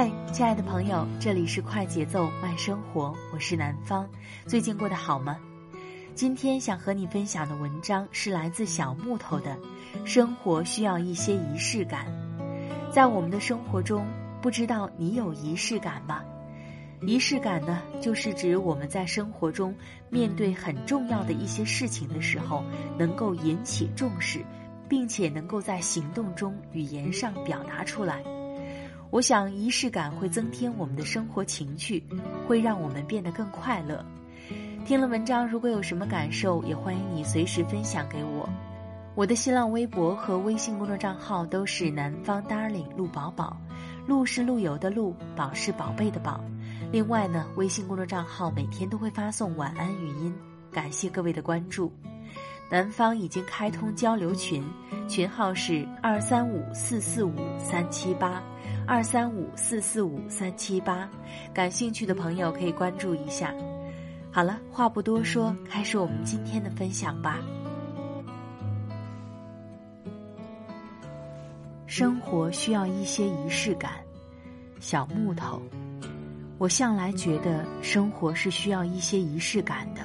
嗨亲爱的朋友，这里是快节奏慢生活，我是南方。最近过得好吗？今天想和你分享的文章是来自小木头的。生活需要一些仪式感，在我们的生活中，不知道你有仪式感吗？仪式感呢，就是指我们在生活中面对很重要的一些事情的时候，能够引起重视，并且能够在行动中、语言上表达出来。我想，仪式感会增添我们的生活情趣，会让我们变得更快乐。听了文章，如果有什么感受，也欢迎你随时分享给我。我的新浪微博和微信公众账号都是南方 darling 陆宝宝，陆是陆游的陆，宝是宝贝的宝。另外呢，微信公众账号每天都会发送晚安语音，感谢各位的关注。南方已经开通交流群，群号是二三五四四五三七八。二三五四四五三七八，感兴趣的朋友可以关注一下。好了，话不多说，开始我们今天的分享吧。生活需要一些仪式感，小木头。我向来觉得生活是需要一些仪式感的，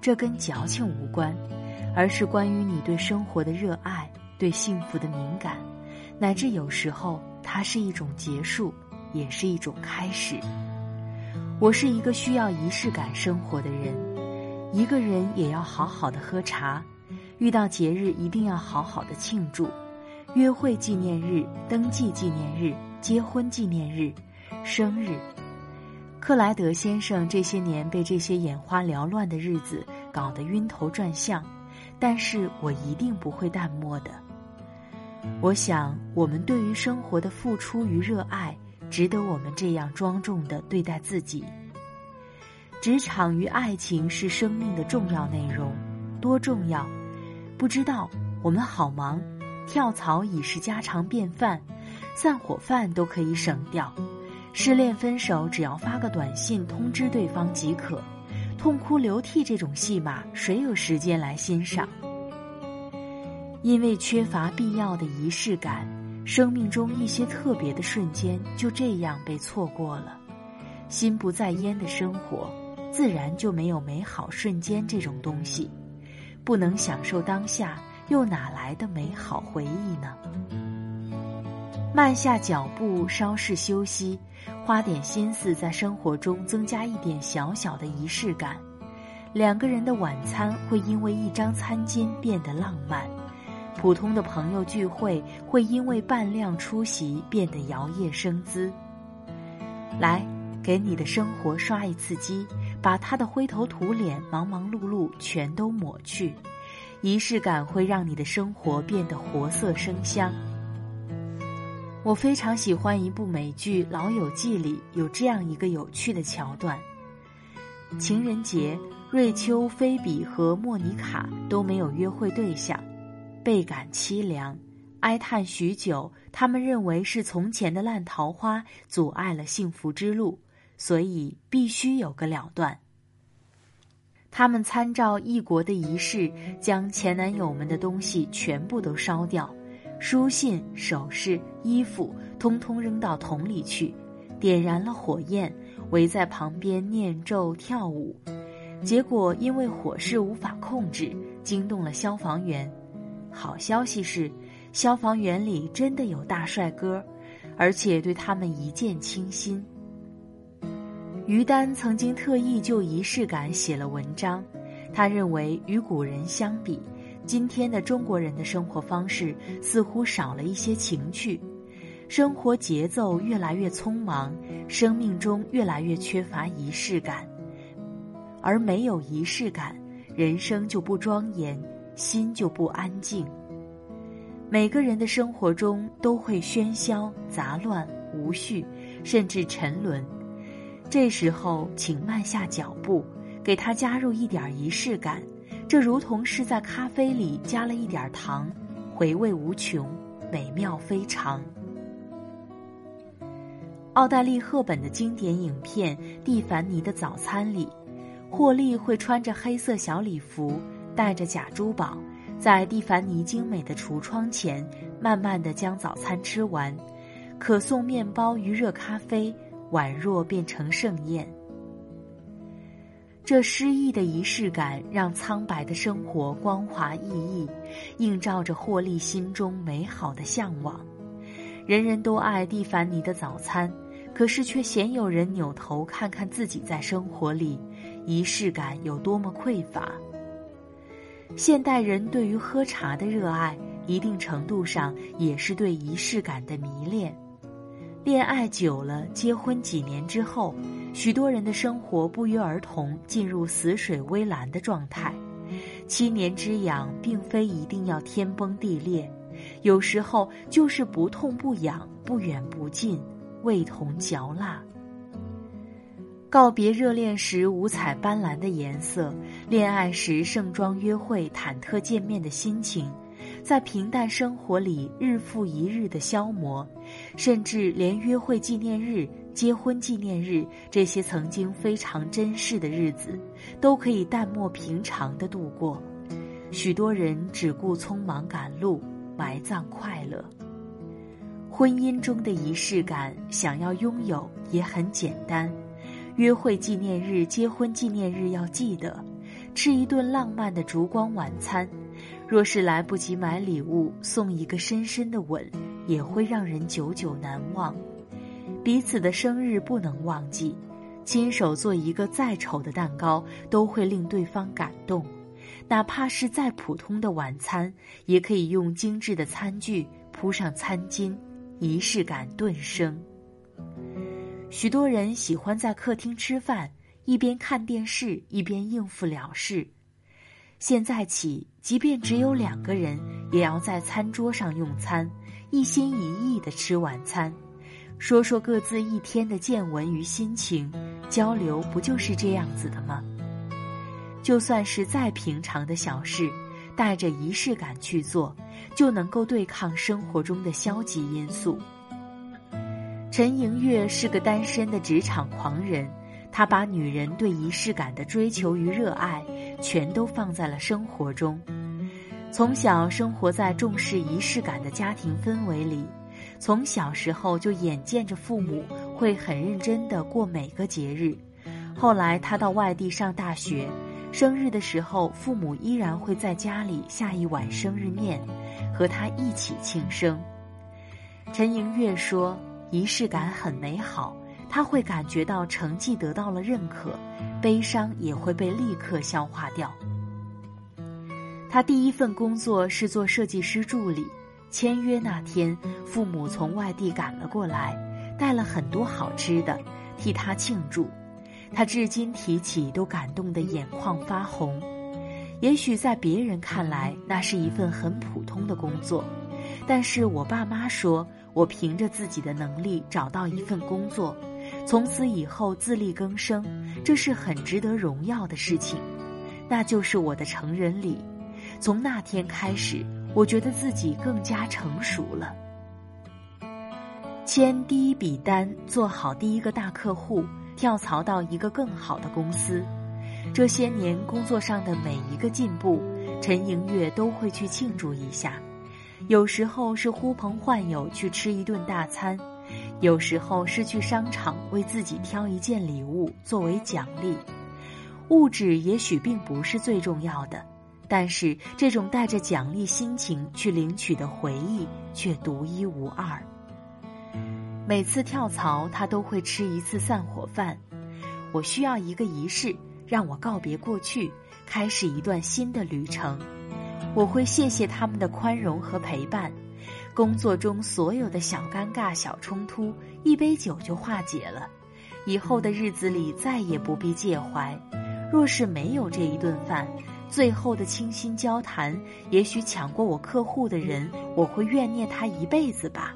这跟矫情无关，而是关于你对生活的热爱，对幸福的敏感，乃至有时候。它是一种结束，也是一种开始。我是一个需要仪式感生活的人，一个人也要好好的喝茶，遇到节日一定要好好的庆祝，约会纪念日、登记纪念日、结婚纪念日、生日。克莱德先生这些年被这些眼花缭乱的日子搞得晕头转向，但是我一定不会淡漠的。我想，我们对于生活的付出与热爱，值得我们这样庄重的对待自己。职场与爱情是生命的重要内容，多重要？不知道。我们好忙，跳槽已是家常便饭，散伙饭都可以省掉。失恋分手，只要发个短信通知对方即可。痛哭流涕这种戏码，谁有时间来欣赏？因为缺乏必要的仪式感，生命中一些特别的瞬间就这样被错过了。心不在焉的生活，自然就没有美好瞬间这种东西。不能享受当下，又哪来的美好回忆呢？慢下脚步，稍事休息，花点心思在生活中增加一点小小的仪式感。两个人的晚餐会因为一张餐巾变得浪漫。普通的朋友聚会会因为半量出席变得摇曳生姿。来，给你的生活刷一次机，把他的灰头土脸、忙忙碌碌全都抹去。仪式感会让你的生活变得活色生香。我非常喜欢一部美剧《老友记》里有这样一个有趣的桥段：情人节，瑞秋、菲比和莫妮卡都没有约会对象。倍感凄凉，哀叹许久。他们认为是从前的烂桃花阻碍了幸福之路，所以必须有个了断。他们参照异国的仪式，将前男友们的东西全部都烧掉，书信、首饰、衣服，通通扔到桶里去，点燃了火焰，围在旁边念咒跳舞，结果因为火势无法控制，惊动了消防员。好消息是，消防员里真的有大帅哥，而且对他们一见倾心。于丹曾经特意就仪式感写了文章，他认为与古人相比，今天的中国人的生活方式似乎少了一些情趣，生活节奏越来越匆忙，生命中越来越缺乏仪式感，而没有仪式感，人生就不庄严。心就不安静。每个人的生活中都会喧嚣、杂乱、无序，甚至沉沦。这时候，请慢下脚步，给他加入一点仪式感。这如同是在咖啡里加了一点糖，回味无穷，美妙非常。奥黛丽·赫本的经典影片《蒂凡尼的早餐》里，霍利会穿着黑色小礼服。带着假珠宝，在蒂凡尼精美的橱窗前，慢慢的将早餐吃完，可颂面包与热咖啡，宛若变成盛宴。这诗意的仪式感，让苍白的生活光滑熠熠，映照着霍利心中美好的向往。人人都爱蒂凡尼的早餐，可是却鲜有人扭头看看自己在生活里，仪式感有多么匮乏。现代人对于喝茶的热爱，一定程度上也是对仪式感的迷恋。恋爱久了，结婚几年之后，许多人的生活不约而同进入死水微澜的状态。七年之痒，并非一定要天崩地裂，有时候就是不痛不痒，不远不近，味同嚼蜡。告别热恋时五彩斑斓的颜色，恋爱时盛装约会、忐忑见面的心情，在平淡生活里日复一日的消磨，甚至连约会纪念日、结婚纪念日这些曾经非常珍视的日子，都可以淡漠平常的度过。许多人只顾匆忙赶路，埋葬快乐。婚姻中的仪式感，想要拥有也很简单。约会纪念日、结婚纪念日要记得吃一顿浪漫的烛光晚餐。若是来不及买礼物，送一个深深的吻，也会让人久久难忘。彼此的生日不能忘记，亲手做一个再丑的蛋糕，都会令对方感动。哪怕是再普通的晚餐，也可以用精致的餐具铺上餐巾，仪式感顿生。许多人喜欢在客厅吃饭，一边看电视一边应付了事。现在起，即便只有两个人，也要在餐桌上用餐，一心一意的吃晚餐，说说各自一天的见闻与心情，交流不就是这样子的吗？就算是再平常的小事，带着仪式感去做，就能够对抗生活中的消极因素。陈莹月是个单身的职场狂人，她把女人对仪式感的追求与热爱，全都放在了生活中。从小生活在重视仪式感的家庭氛围里，从小时候就眼见着父母会很认真地过每个节日。后来他到外地上大学，生日的时候，父母依然会在家里下一碗生日面，和他一起庆生。陈莹月说。仪式感很美好，他会感觉到成绩得到了认可，悲伤也会被立刻消化掉。他第一份工作是做设计师助理，签约那天，父母从外地赶了过来，带了很多好吃的，替他庆祝。他至今提起都感动得眼眶发红。也许在别人看来，那是一份很普通的工作，但是我爸妈说。我凭着自己的能力找到一份工作，从此以后自力更生，这是很值得荣耀的事情。那就是我的成人礼。从那天开始，我觉得自己更加成熟了。签第一笔单，做好第一个大客户，跳槽到一个更好的公司。这些年工作上的每一个进步，陈莹月都会去庆祝一下。有时候是呼朋唤友去吃一顿大餐，有时候是去商场为自己挑一件礼物作为奖励。物质也许并不是最重要的，但是这种带着奖励心情去领取的回忆却独一无二。每次跳槽，他都会吃一次散伙饭。我需要一个仪式，让我告别过去，开始一段新的旅程。我会谢谢他们的宽容和陪伴。工作中所有的小尴尬、小冲突，一杯酒就化解了。以后的日子里再也不必介怀。若是没有这一顿饭，最后的倾心交谈，也许抢过我客户的人，我会怨念他一辈子吧。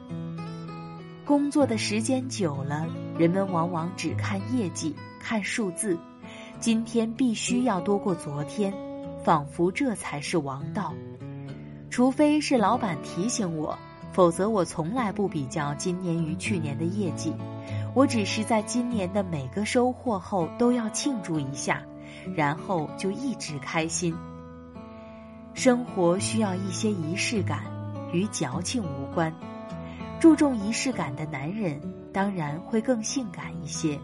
工作的时间久了，人们往往只看业绩，看数字。今天必须要多过昨天，仿佛这才是王道。除非是老板提醒我，否则我从来不比较今年与去年的业绩。我只是在今年的每个收获后都要庆祝一下，然后就一直开心。生活需要一些仪式感，与矫情无关。注重仪式感的男人，当然会更性感一些。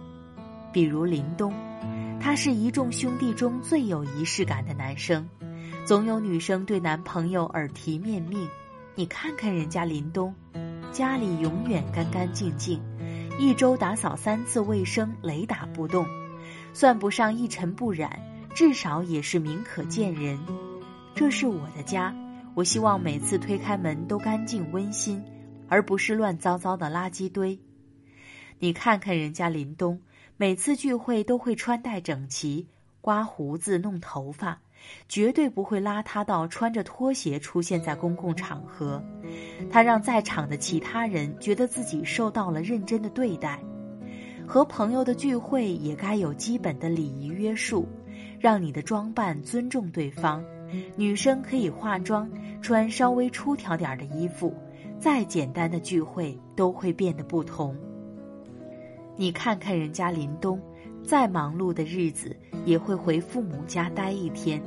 比如林东，他是一众兄弟中最有仪式感的男生。总有女生对男朋友耳提面命：“你看看人家林东，家里永远干干净净，一周打扫三次卫生，雷打不动，算不上一尘不染，至少也是明可见人。这是我的家，我希望每次推开门都干净温馨。”而不是乱糟糟的垃圾堆。你看看人家林东，每次聚会都会穿戴整齐，刮胡子、弄头发，绝对不会邋遢到穿着拖鞋出现在公共场合。他让在场的其他人觉得自己受到了认真的对待。和朋友的聚会也该有基本的礼仪约束，让你的装扮尊重对方。女生可以化妆，穿稍微出挑点的衣服。再简单的聚会都会变得不同。你看看人家林东，再忙碌的日子也会回父母家待一天，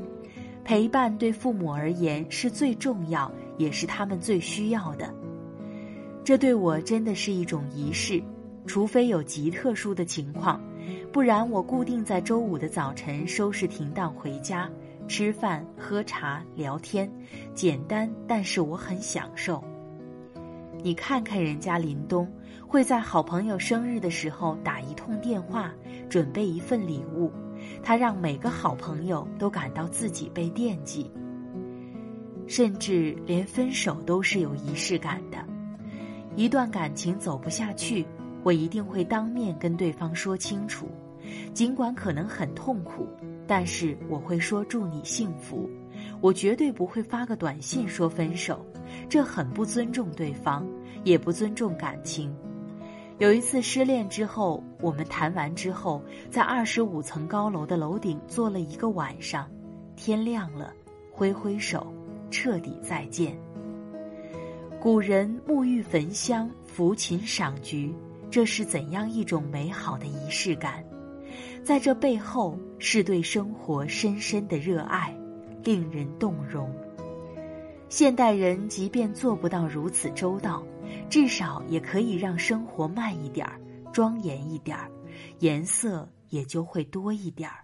陪伴对父母而言是最重要，也是他们最需要的。这对我真的是一种仪式，除非有极特殊的情况，不然我固定在周五的早晨收拾停当回家，吃饭、喝茶、聊天，简单，但是我很享受。你看看人家林东，会在好朋友生日的时候打一通电话，准备一份礼物，他让每个好朋友都感到自己被惦记。甚至连分手都是有仪式感的。一段感情走不下去，我一定会当面跟对方说清楚，尽管可能很痛苦，但是我会说祝你幸福。我绝对不会发个短信说分手，这很不尊重对方，也不尊重感情。有一次失恋之后，我们谈完之后，在二十五层高楼的楼顶坐了一个晚上，天亮了，挥挥手，彻底再见。古人沐浴焚香，抚琴赏菊，这是怎样一种美好的仪式感？在这背后，是对生活深深的热爱。令人动容。现代人即便做不到如此周到，至少也可以让生活慢一点儿、庄严一点儿，颜色也就会多一点儿。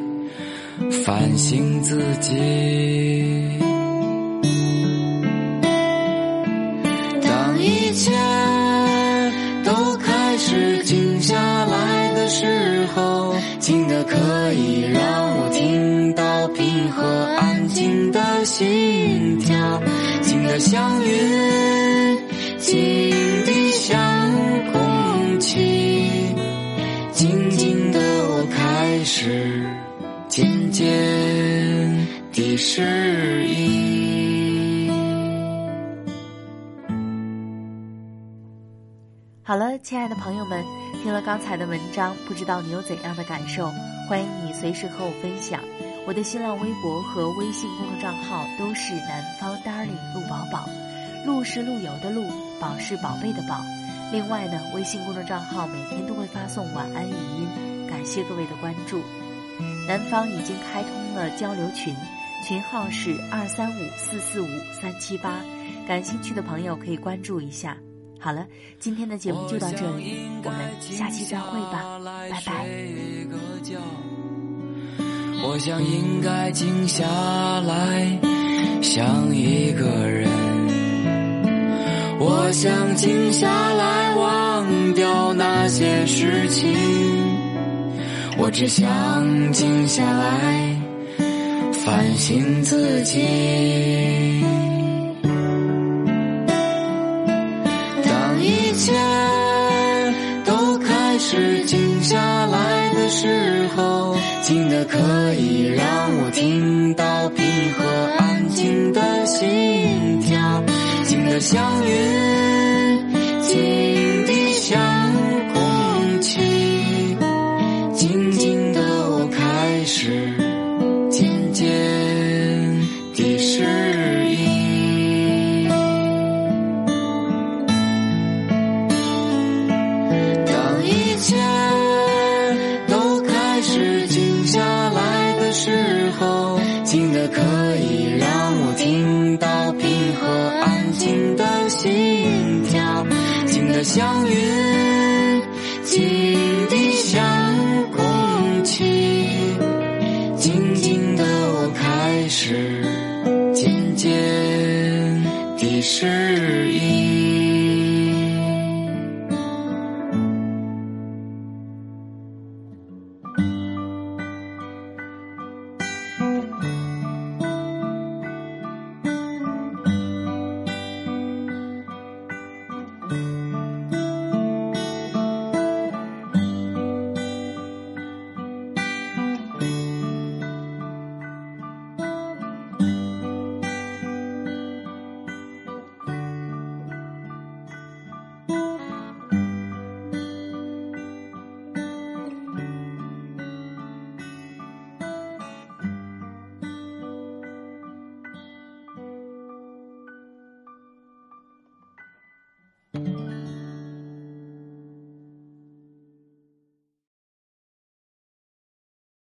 反省自己。当一切都开始静下来的时候，静的可以让我听到平和安静的心跳，静的像云。静。间的适应。好了，亲爱的朋友们，听了刚才的文章，不知道你有怎样的感受？欢迎你随时和我分享。我的新浪微博和微信公众账号都是南方 darling 陆宝宝，陆是陆游的陆，宝是宝贝的宝。另外呢，微信公众账号每天都会发送晚安语音，感谢各位的关注。南方已经开通了交流群，群号是二三五四四五三七八，感兴趣的朋友可以关注一下。好了，今天的节目就到这里，我们下期再会吧，拜拜。我想应该静下来想一个人，我想静下来忘掉那些事情，我只想静下来反省自己。当一切都开始静下来的时候，静的可以让我听相遇。